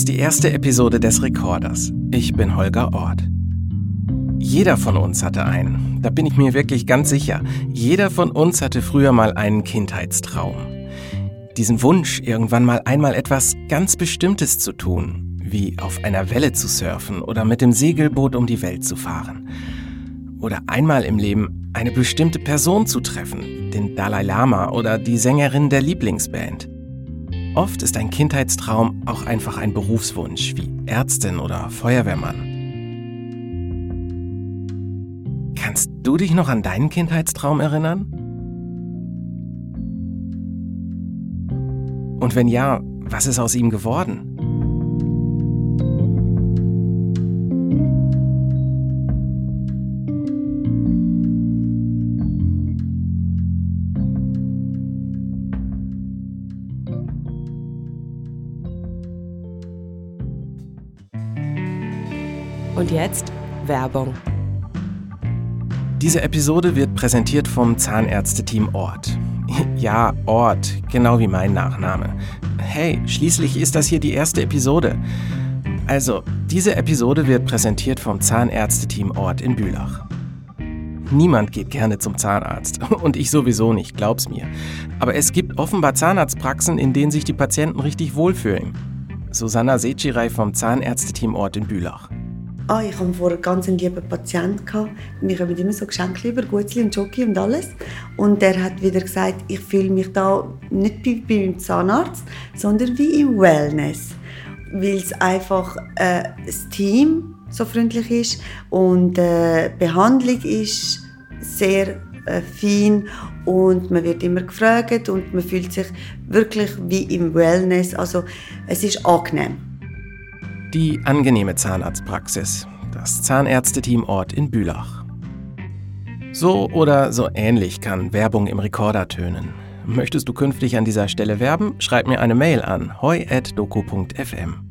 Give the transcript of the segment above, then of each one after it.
hörst die erste Episode des Recorders. Ich bin Holger Ort. Jeder von uns hatte einen. Da bin ich mir wirklich ganz sicher. Jeder von uns hatte früher mal einen Kindheitstraum. Diesen Wunsch, irgendwann mal einmal etwas ganz Bestimmtes zu tun, wie auf einer Welle zu surfen oder mit dem Segelboot um die Welt zu fahren. Oder einmal im Leben eine bestimmte Person zu treffen, den Dalai Lama oder die Sängerin der Lieblingsband. Oft ist ein Kindheitstraum auch einfach ein Berufswunsch, wie Ärztin oder Feuerwehrmann. Kannst du dich noch an deinen Kindheitstraum erinnern? Und wenn ja, was ist aus ihm geworden? Und jetzt Werbung. Diese Episode wird präsentiert vom Zahnärzteteam Ort. Ja, Ort, genau wie mein Nachname. Hey, schließlich ist das hier die erste Episode. Also, diese Episode wird präsentiert vom Zahnärzteteam Ort in Bülach. Niemand geht gerne zum Zahnarzt. Und ich sowieso nicht, glaub's mir. Aber es gibt offenbar Zahnarztpraxen, in denen sich die Patienten richtig wohlfühlen. Susanna Sechirai vom Zahnärzteteam Ort in Bülach. Ah, ich hatte vorher ganz einen lieben Patienten. Gehabt. Wir haben immer so Geschenke über, Gutzli und Jockey und alles. Und der hat wieder gesagt, ich fühle mich da nicht wie beim Zahnarzt, sondern wie im Wellness. Weil es einfach äh, das Team so freundlich ist und äh, Behandlung ist sehr äh, fein und man wird immer gefragt und man fühlt sich wirklich wie im Wellness. Also es ist angenehm. Die angenehme Zahnarztpraxis. Das Zahnärzteteam Ort in Bülach. So oder so ähnlich kann Werbung im Rekorder tönen. Möchtest du künftig an dieser Stelle werben? Schreib mir eine Mail an hoi.doku.fm.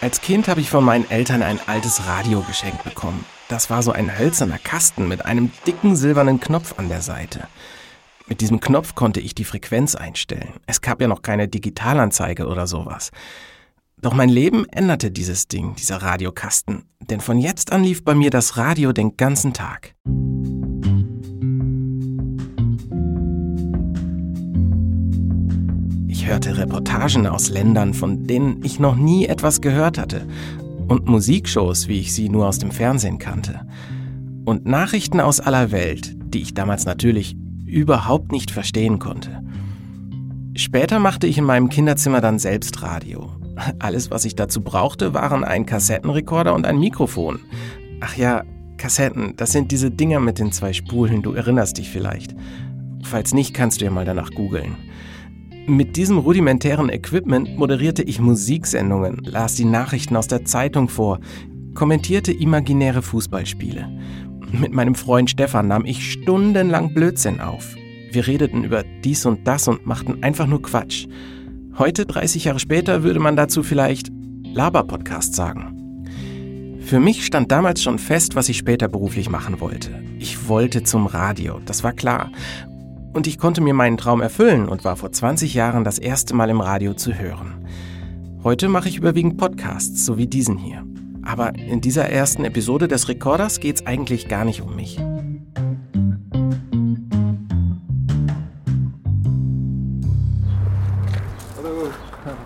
Als Kind habe ich von meinen Eltern ein altes Radio geschenkt bekommen. Das war so ein hölzerner Kasten mit einem dicken silbernen Knopf an der Seite. Mit diesem Knopf konnte ich die Frequenz einstellen. Es gab ja noch keine Digitalanzeige oder sowas. Doch mein Leben änderte dieses Ding, dieser Radiokasten, denn von jetzt an lief bei mir das Radio den ganzen Tag. Ich hörte Reportagen aus Ländern, von denen ich noch nie etwas gehört hatte, und Musikshows, wie ich sie nur aus dem Fernsehen kannte. Und Nachrichten aus aller Welt, die ich damals natürlich überhaupt nicht verstehen konnte. Später machte ich in meinem Kinderzimmer dann selbst Radio. Alles, was ich dazu brauchte, waren ein Kassettenrekorder und ein Mikrofon. Ach ja, Kassetten, das sind diese Dinger mit den zwei Spulen, du erinnerst dich vielleicht. Falls nicht, kannst du ja mal danach googeln. Mit diesem rudimentären Equipment moderierte ich Musiksendungen, las die Nachrichten aus der Zeitung vor, kommentierte imaginäre Fußballspiele. Mit meinem Freund Stefan nahm ich stundenlang Blödsinn auf. Wir redeten über dies und das und machten einfach nur Quatsch. Heute, 30 Jahre später, würde man dazu vielleicht Laber-Podcast sagen. Für mich stand damals schon fest, was ich später beruflich machen wollte. Ich wollte zum Radio, das war klar. Und ich konnte mir meinen Traum erfüllen und war vor 20 Jahren das erste Mal im Radio zu hören. Heute mache ich überwiegend Podcasts, so wie diesen hier. Aber in dieser ersten Episode des Recorders geht es eigentlich gar nicht um mich. Hallo.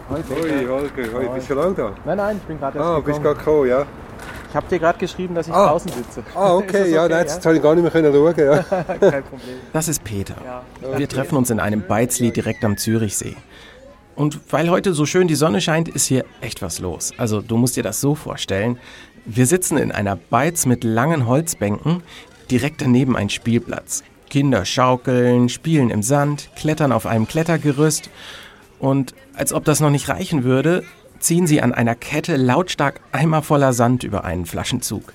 Hoi, Holger. Hoi, bist du lange da? Nein, nein, ich bin gerade erst Ah, gekommen. bist gerade gekommen, ja. Ich habe dir gerade geschrieben, dass ich Ah. draußen sitze. Ah, okay, das ja, okay, nein, jetzt habe ich gar nicht mehr können schauen. Ja. Kein Problem. Das ist Peter. Ja. Wir treffen uns in einem Beizli direkt am Zürichsee. Und weil heute so schön die Sonne scheint, ist hier echt was los. Also du musst dir das so vorstellen. Wir sitzen in einer Beiz mit langen Holzbänken, direkt daneben ein Spielplatz. Kinder schaukeln, spielen im Sand, klettern auf einem Klettergerüst. Und als ob das noch nicht reichen würde, ziehen sie an einer Kette lautstark Eimer voller Sand über einen Flaschenzug.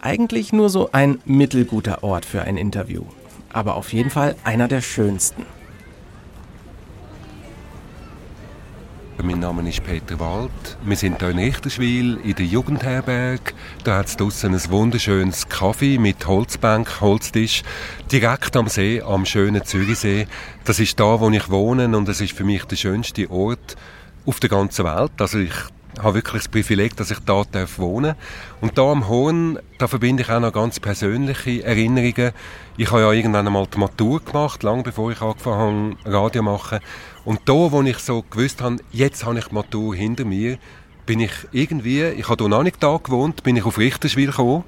Eigentlich nur so ein mittelguter Ort für ein Interview. Aber auf jeden Fall einer der schönsten. mein Name ist Peter Wald. Wir sind hier in Richterswil in der Jugendherberg. Da hat es draussen ein wunderschönes Kaffee mit Holzbank, Holztisch, direkt am See, am schönen Zürichsee. Das ist da, wo ich wohne und es ist für mich der schönste Ort auf der ganzen Welt. Also ich habe wirklich das Privileg, dass ich da darf wohnen Und da am Horn, da verbinde ich auch noch ganz persönliche Erinnerungen. Ich habe ja irgendwann einmal die Matur gemacht, lange bevor ich angefangen habe, Radio machen. Und da, wo ich so gewusst habe, jetzt habe ich die Matur hinter mir, bin ich irgendwie, ich habe hier noch nicht da gewohnt, bin ich auf Richterswil gekommen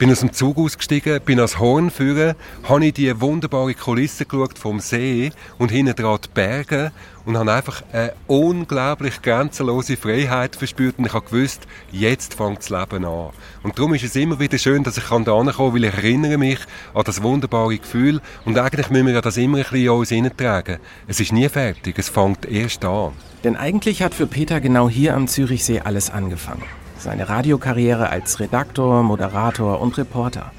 bin aus dem Zug ausgestiegen, bin ans Horn führen, habe in die wunderbare Kulisse geschaut vom See und hinten dran die Berge und habe einfach eine unglaublich grenzenlose Freiheit verspürt und ich habe gewusst, jetzt fängt das Leben an. Und darum ist es immer wieder schön, dass ich da hinkommen kann, weil ich erinnere mich an das wunderbare Gefühl und eigentlich müssen wir das immer ein bisschen in uns hineintragen. Es ist nie fertig, es fängt erst an. Denn eigentlich hat für Peter genau hier am Zürichsee alles angefangen seine Radiokarriere als Redaktor, Moderator und Reporter.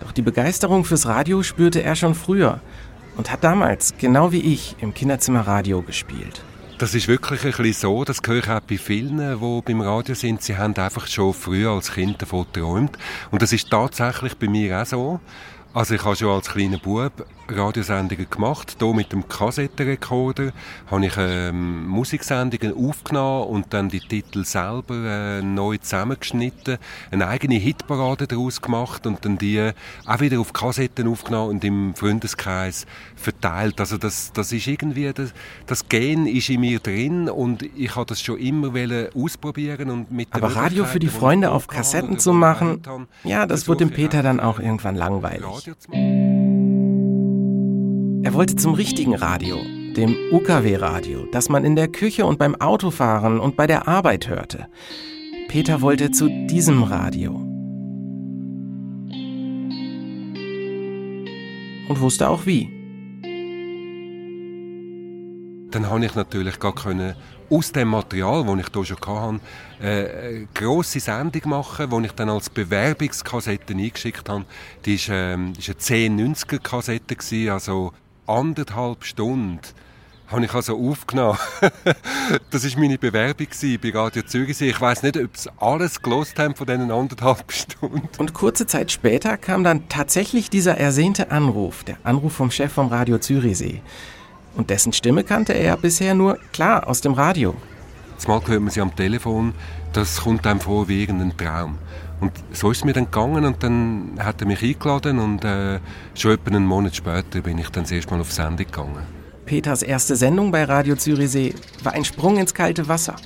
Doch die Begeisterung fürs Radio spürte er schon früher und hat damals, genau wie ich, im Kinderzimmer Radio gespielt. Das ist wirklich ein bisschen so, das höre ich auch bei vielen, die beim Radio sind. Sie haben einfach schon früher als Kind davon geträumt. Und das ist tatsächlich bei mir auch so. Also ich habe schon als kleiner Bub Radiosendungen gemacht. Hier mit dem Kassettenrekorder habe ich ähm, Musiksendungen aufgenommen und dann die Titel selber äh, neu zusammengeschnitten, eine eigene Hitparade daraus gemacht und dann die auch wieder auf Kassetten aufgenommen und im Freundeskreis verteilt. Also das, das ist irgendwie, das, das Gen ist in mir drin und ich habe das schon immer ausprobieren und mit Aber Radio für die Freunde auf Kassetten zu machen, ja, das wurde dem Peter dann auch irgendwann langweilig. Er wollte zum richtigen Radio, dem UKW-Radio, das man in der Küche und beim Autofahren und bei der Arbeit hörte. Peter wollte zu diesem Radio. Und wusste auch wie. Dann habe ich natürlich gar können aus dem Material, das ich hier schon hatte, äh, eine grosse Sendung machen, die ich dann als Bewerbungskassette eingeschickt habe. Die war, ähm, eine 1090er-Kassette, also anderthalb Stunden habe ich also aufgenommen. das war meine Bewerbung bei Radio Zürichsee. Ich weiß nicht, ob sie alles gelost haben von diesen anderthalb Stunden. Und kurze Zeit später kam dann tatsächlich dieser ersehnte Anruf, der Anruf vom Chef vom Radio Zürichsee. Und dessen Stimme kannte er bisher nur klar aus dem Radio. Zumal hört man sie am Telefon, das kommt einem vor wie irgendein Traum. Und so ist es mir dann gegangen und dann hat er mich eingeladen und äh, schon etwa einen Monat später bin ich dann das auf Sendung gegangen. Peters erste Sendung bei Radio Zürichsee war ein Sprung ins kalte Wasser.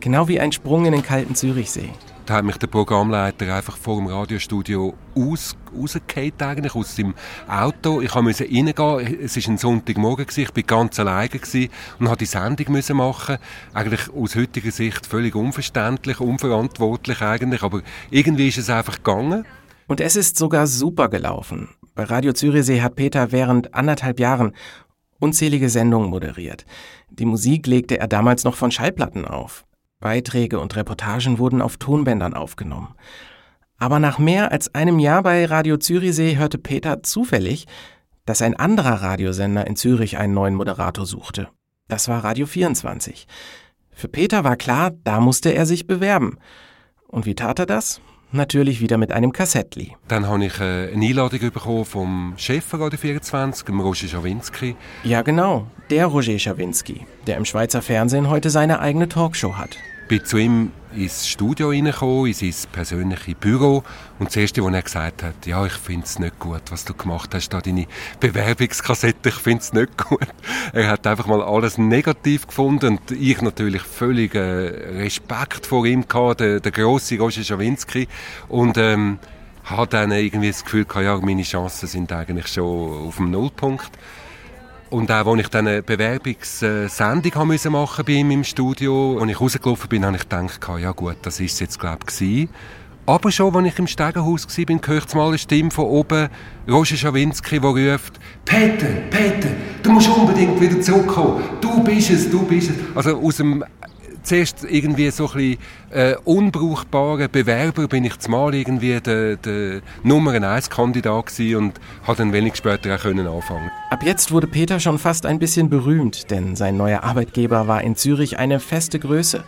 Genau wie ein Sprung in den kalten Zürichsee. Da hat mich der Programmleiter einfach vor dem Radiostudio aus, rausgefallen, eigentlich aus dem Auto. Ich musste reingehen. Es war ein Sonntagmorgen, ich war ganz alleine und musste die Sendung machen. Eigentlich aus heutiger Sicht völlig unverständlich, unverantwortlich eigentlich, aber irgendwie ist es einfach gegangen. Und es ist sogar super gelaufen. Bei Radio Zürichsee hat Peter während anderthalb Jahren unzählige Sendungen moderiert. Die Musik legte er damals noch von Schallplatten auf. Beiträge und Reportagen wurden auf Tonbändern aufgenommen. Aber nach mehr als einem Jahr bei Radio Zürichsee hörte Peter zufällig, dass ein anderer Radiosender in Zürich einen neuen Moderator suchte. Das war Radio 24. Für Peter war klar, da musste er sich bewerben. Und wie tat er das? Natürlich wieder mit einem Kassettli. Dann habe ich äh, eine Einladung bekommen vom Chef von Radio 24, dem Roger Schawinski. Ja, genau, der Roger Schawinski, der im Schweizer Fernsehen heute seine eigene Talkshow hat bin zu ihm ins Studio reingekommen, in sein persönliches Büro. Und das Erste, was er gesagt hat, ja, ich finde es nicht gut, was du gemacht hast, da deine Bewerbungskassette, ich finde es nicht gut. Er hat einfach mal alles negativ gefunden und ich natürlich völlig äh, Respekt vor ihm gehabt, der, der grosse Roger Schawinski. Und, ähm, hat dann irgendwie das Gefühl gehabt, ja, meine Chancen sind eigentlich schon auf dem Nullpunkt. Und auch, als ich dann eine Bewerbungssendung machen bei ihm im Studio, als ich rausgelaufen bin, habe ich gedacht, ja gut, das ist jetzt, glaube ich, aber schon, als ich im Stegenhaus war, höre ich mal eine Stimme von oben, Roger Schawinski, der ruft, Peter, Peter, du musst unbedingt wieder zurückkommen. Du bist es, du bist es. Also aus dem zuerst irgendwie so ein bisschen äh, unbrauchbarer Bewerber bin ich zumal irgendwie der, der Nummer 1 Kandidat gewesen und habe dann wenig später auch können anfangen. Ab jetzt wurde Peter schon fast ein bisschen berühmt, denn sein neuer Arbeitgeber war in Zürich eine feste Größe.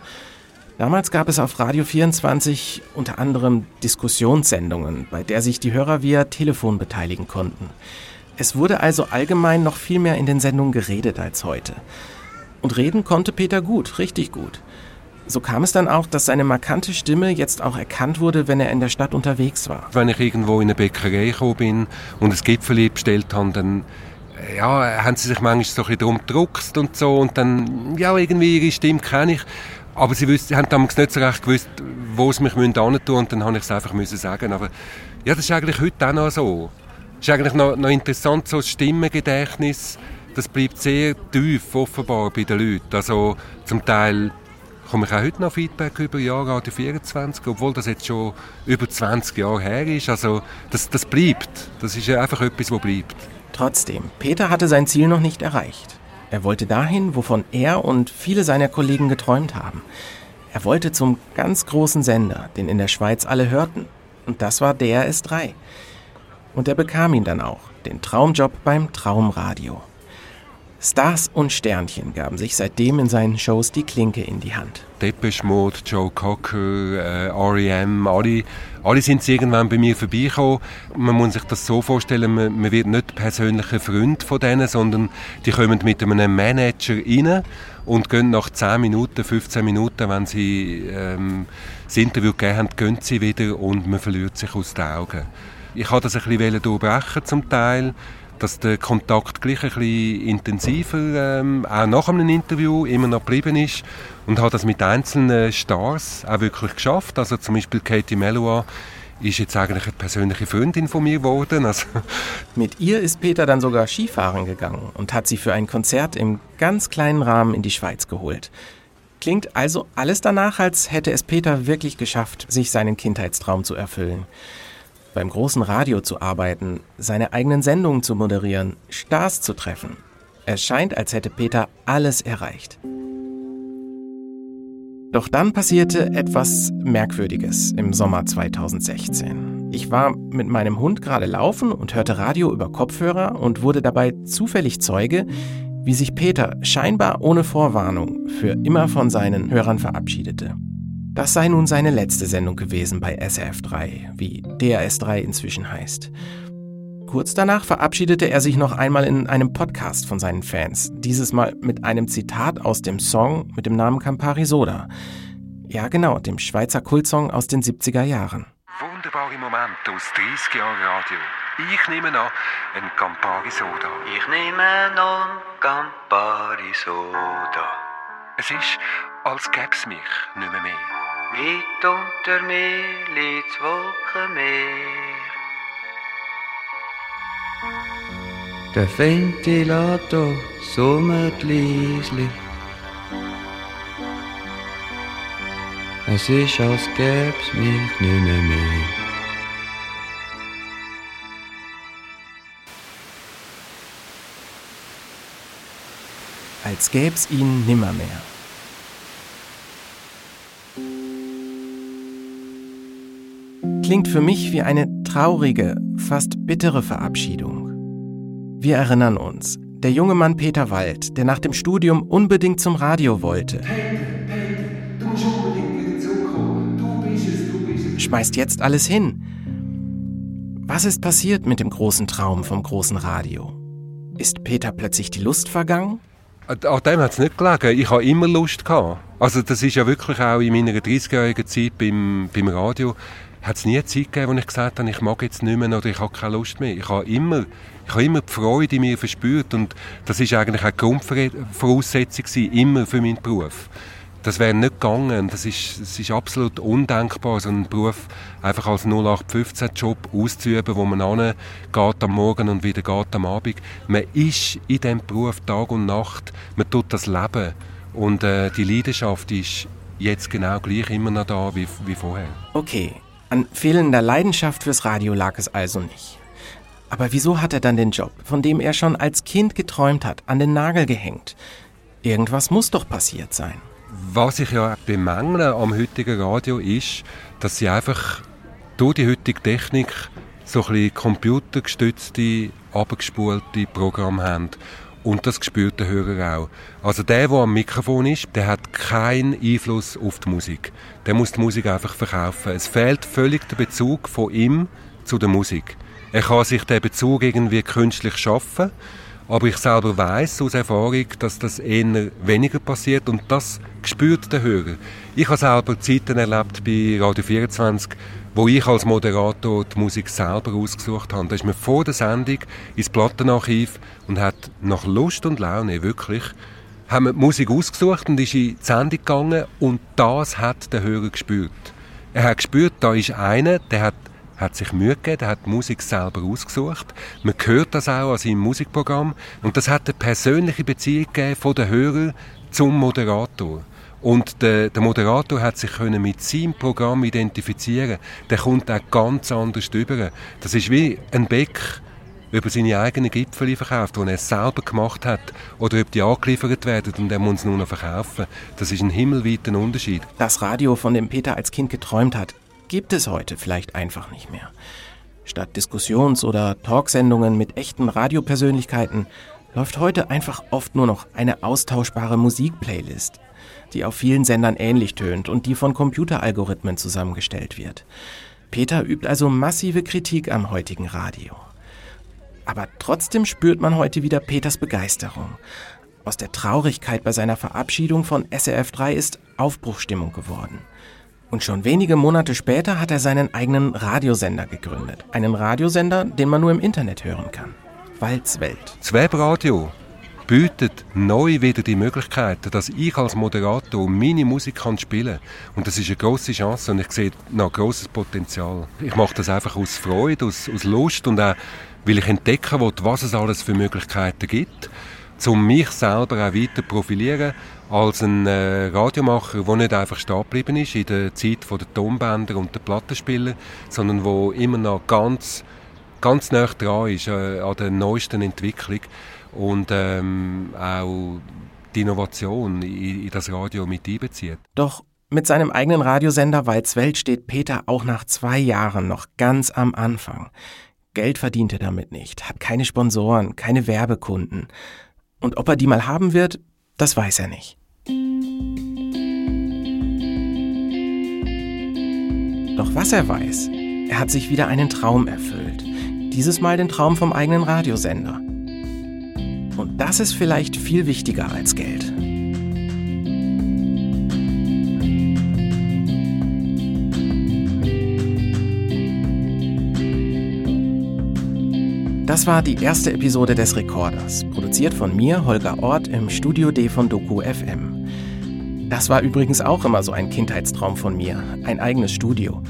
Damals gab es auf Radio 24 unter anderem Diskussionssendungen, bei der sich die Hörer via Telefon beteiligen konnten. Es wurde also allgemein noch viel mehr in den Sendungen geredet als heute. Und reden konnte Peter gut, richtig gut. So kam es dann auch, dass seine markante Stimme jetzt auch erkannt wurde, wenn er in der Stadt unterwegs war. Wenn ich irgendwo in eine Bäckerei gekommen bin und ein Gipfel bestellt habe, dann ja, haben sie sich manchmal so ein drum gedruckt und so und dann, ja, irgendwie ihre Stimme kenne ich. Aber sie, wussten, haben damals nicht so recht gewusst, wo sie mich hin tun und dann habe ich es einfach müssen sagen. Aber ja, das ist eigentlich heute auch noch so. Das ist eigentlich noch, noch interessant, so das Stimmengedächtnis, das bleibt sehr tief offenbar bei den Leuten. Also zum Teil komme ich auch heute noch Feedback über Jahre Radio 24, obwohl das jetzt schon über 20 Jahre her ist. Also das, das bleibt. Das ist einfach etwas, was bleibt. Trotzdem, Peter hatte sein Ziel noch nicht erreicht. Er wollte dahin, wovon er und viele seiner Kollegen geträumt haben. Er wollte zum ganz großen Sender, den in der Schweiz alle hörten. Und das war DRS3. Und er bekam ihn dann auch, den Traumjob beim Traumradio. Stars und Sternchen gaben sich seitdem in seinen Shows die Klinke in die Hand. Depeche Mode, Joe Cocker, äh, R.E.M., alle, alle sind irgendwann bei mir vorbeigekommen. Man muss sich das so vorstellen, man, man wird nicht persönlicher Freund von denen, sondern die kommen mit einem Manager rein und gehen nach 10 Minuten, 15 Minuten, wenn sie ähm, das Interview gegeben haben, gehen sie wieder und man verliert sich aus den Augen. Ich habe das ein bisschen durchbrechen zum Teil dass der Kontakt gleich ein bisschen intensiver, ähm, auch nach einem Interview, immer noch geblieben ist und hat das mit einzelnen Stars auch wirklich geschafft. Also zum Beispiel Katie Melua ist jetzt eigentlich eine persönliche Freundin von mir geworden. Also mit ihr ist Peter dann sogar Skifahren gegangen und hat sie für ein Konzert im ganz kleinen Rahmen in die Schweiz geholt. Klingt also alles danach, als hätte es Peter wirklich geschafft, sich seinen Kindheitstraum zu erfüllen beim großen Radio zu arbeiten, seine eigenen Sendungen zu moderieren, Stars zu treffen. Es scheint, als hätte Peter alles erreicht. Doch dann passierte etwas Merkwürdiges im Sommer 2016. Ich war mit meinem Hund gerade laufen und hörte Radio über Kopfhörer und wurde dabei zufällig Zeuge, wie sich Peter scheinbar ohne Vorwarnung für immer von seinen Hörern verabschiedete. Das sei nun seine letzte Sendung gewesen bei SRF3, wie DRS3 inzwischen heißt. Kurz danach verabschiedete er sich noch einmal in einem Podcast von seinen Fans, dieses Mal mit einem Zitat aus dem Song mit dem Namen Campari Soda. Ja genau, dem Schweizer Kultsong aus den 70er Jahren. Wunderbare Momente aus 30 Jahren Radio. Ich nehme an, ein Campari Soda. Ich nehme an, Campari Soda. Es ist, als gäbe es mich nicht mehr. mehr. Weit unter mir liegt Wolkenmeer. Der Ventilator summt leislich. Es ist, als gäb's mich nicht mehr. mehr. Als gäb's ihn nimmermehr. Klingt für mich wie eine traurige, fast bittere Verabschiedung. Wir erinnern uns, der junge Mann Peter Wald, der nach dem Studium unbedingt zum Radio wollte, schmeißt jetzt alles hin. Was ist passiert mit dem großen Traum vom großen Radio? Ist Peter plötzlich die Lust vergangen? An dem hat es nicht gelegen. Ich habe immer Lust gehabt. Also das ist ja wirklich auch in meiner 30-jährigen Zeit beim, beim Radio hat es nie eine Zeit gegeben, wo ich gesagt habe, ich mag jetzt nicht mehr oder ich habe keine Lust mehr. Ich habe immer, ich habe immer die Freude in mir verspürt und das ist eigentlich die Grundvoraussetzung immer für meinen Beruf. Das wäre nicht gegangen. Das ist, das ist absolut undenkbar, so einen Beruf einfach als 0815-Job auszuüben, wo man geht am Morgen und wieder geht am Abend. Man ist in diesem Beruf Tag und Nacht. Man tut das Leben. Und äh, die Leidenschaft ist jetzt genau gleich immer noch da wie, wie vorher. Okay, an fehlender Leidenschaft fürs Radio lag es also nicht. Aber wieso hat er dann den Job, von dem er schon als Kind geträumt hat, an den Nagel gehängt? Irgendwas muss doch passiert sein. Was ich ja bemängle am heutigen Radio ist, dass sie einfach durch die heutige Technik so ein bisschen computergestützte, abgespulte Programme haben. Und das spürt der Hörer auch. Also der, der am Mikrofon ist, der hat keinen Einfluss auf die Musik. Der muss die Musik einfach verkaufen. Es fehlt völlig der Bezug von ihm zu der Musik. Er kann sich den Bezug irgendwie künstlich schaffen, aber ich selber weiß aus Erfahrung, dass das eher weniger passiert und das spürt der Hörer. Ich habe selber Zeiten erlebt bei Radio 24, wo ich als Moderator die Musik selber ausgesucht habe. Da ist mir vor der Sendung ins Plattenarchiv und hat nach Lust und Laune wirklich haben wir die Musik ausgesucht und ist in die Sendung gegangen und das hat der Hörer gespürt. Er hat gespürt, da ist einer, der hat, hat sich Mühe gegeben, der hat die Musik selber ausgesucht. Man hört das auch an seinem Musikprogramm und das hat eine persönliche Beziehung gegeben von der Hörer zum Moderator. Und der, der, Moderator hat sich können mit seinem Programm identifizieren. Der kommt auch ganz anders drüber. Das ist wie ein Beck über seine eigenen Gipfel verkauft, die er selber gemacht hat, oder ob die angeliefert werden und er muss nur noch verkaufen. Das ist ein himmelweiter Unterschied. Das Radio, von dem Peter als Kind geträumt hat, gibt es heute vielleicht einfach nicht mehr. Statt Diskussions- oder Talksendungen mit echten Radiopersönlichkeiten läuft heute einfach oft nur noch eine austauschbare Musikplaylist die auf vielen Sendern ähnlich tönt und die von Computeralgorithmen zusammengestellt wird. Peter übt also massive Kritik am heutigen Radio. Aber trotzdem spürt man heute wieder Peters Begeisterung. Aus der Traurigkeit bei seiner Verabschiedung von SRF 3 ist Aufbruchstimmung geworden. Und schon wenige Monate später hat er seinen eigenen Radiosender gegründet. Einen Radiosender, den man nur im Internet hören kann. Walzwelt. Webradio bietet neu wieder die Möglichkeit, dass ich als Moderator meine Musik kann spielen kann. Und das ist eine große Chance und ich sehe noch großes Potenzial. Ich mache das einfach aus Freude, aus, aus Lust und auch, weil ich entdecken will, was es alles für Möglichkeiten gibt, um mich selber auch weiter profilieren als ein äh, Radiomacher, der nicht einfach stehen ist in der Zeit der Tonbänder und der Plattenspieler, sondern wo immer noch ganz, ganz nah dran ist äh, an der neuesten Entwicklung und ähm, auch die Innovation in, in das Radio mit einbezieht. Doch mit seinem eigenen Radiosender Walzwelt steht Peter auch nach zwei Jahren noch ganz am Anfang. Geld verdient er damit nicht, hat keine Sponsoren, keine Werbekunden. Und ob er die mal haben wird, das weiß er nicht. Doch was er weiß, er hat sich wieder einen Traum erfüllt. Dieses Mal den Traum vom eigenen Radiosender. Das ist vielleicht viel wichtiger als Geld. Das war die erste Episode des Rekorders, produziert von mir, Holger Ort, im Studio D von Doku FM. Das war übrigens auch immer so ein Kindheitstraum von mir, ein eigenes Studio.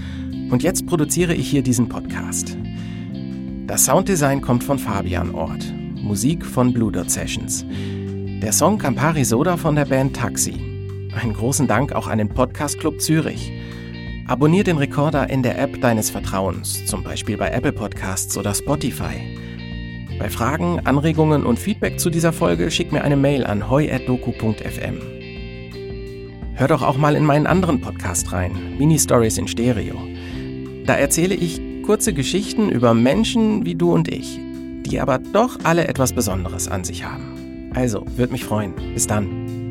Und jetzt produziere ich hier diesen Podcast. Das Sounddesign kommt von Fabian Ort. Musik von Blue Dot Sessions. Der Song Campari Soda von der Band Taxi. Einen großen Dank auch an den Podcast Club Zürich. Abonnier den Rekorder in der App deines Vertrauens, zum Beispiel bei Apple Podcasts oder Spotify. Bei Fragen, Anregungen und Feedback zu dieser Folge schick mir eine Mail an hoi.doku.fm. Hör doch auch mal in meinen anderen Podcast rein, Mini Stories in Stereo. Da erzähle ich kurze Geschichten über Menschen wie du und ich, die aber doch alle etwas Besonderes an sich haben. Also, würde mich freuen. Bis dann.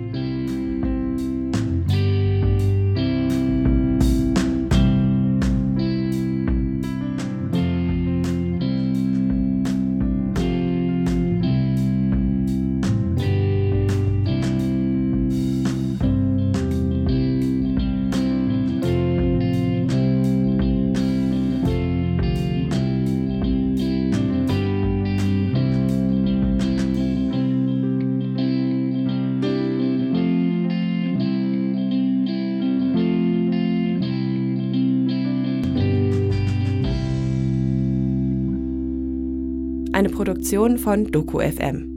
Produktion von Doku FM.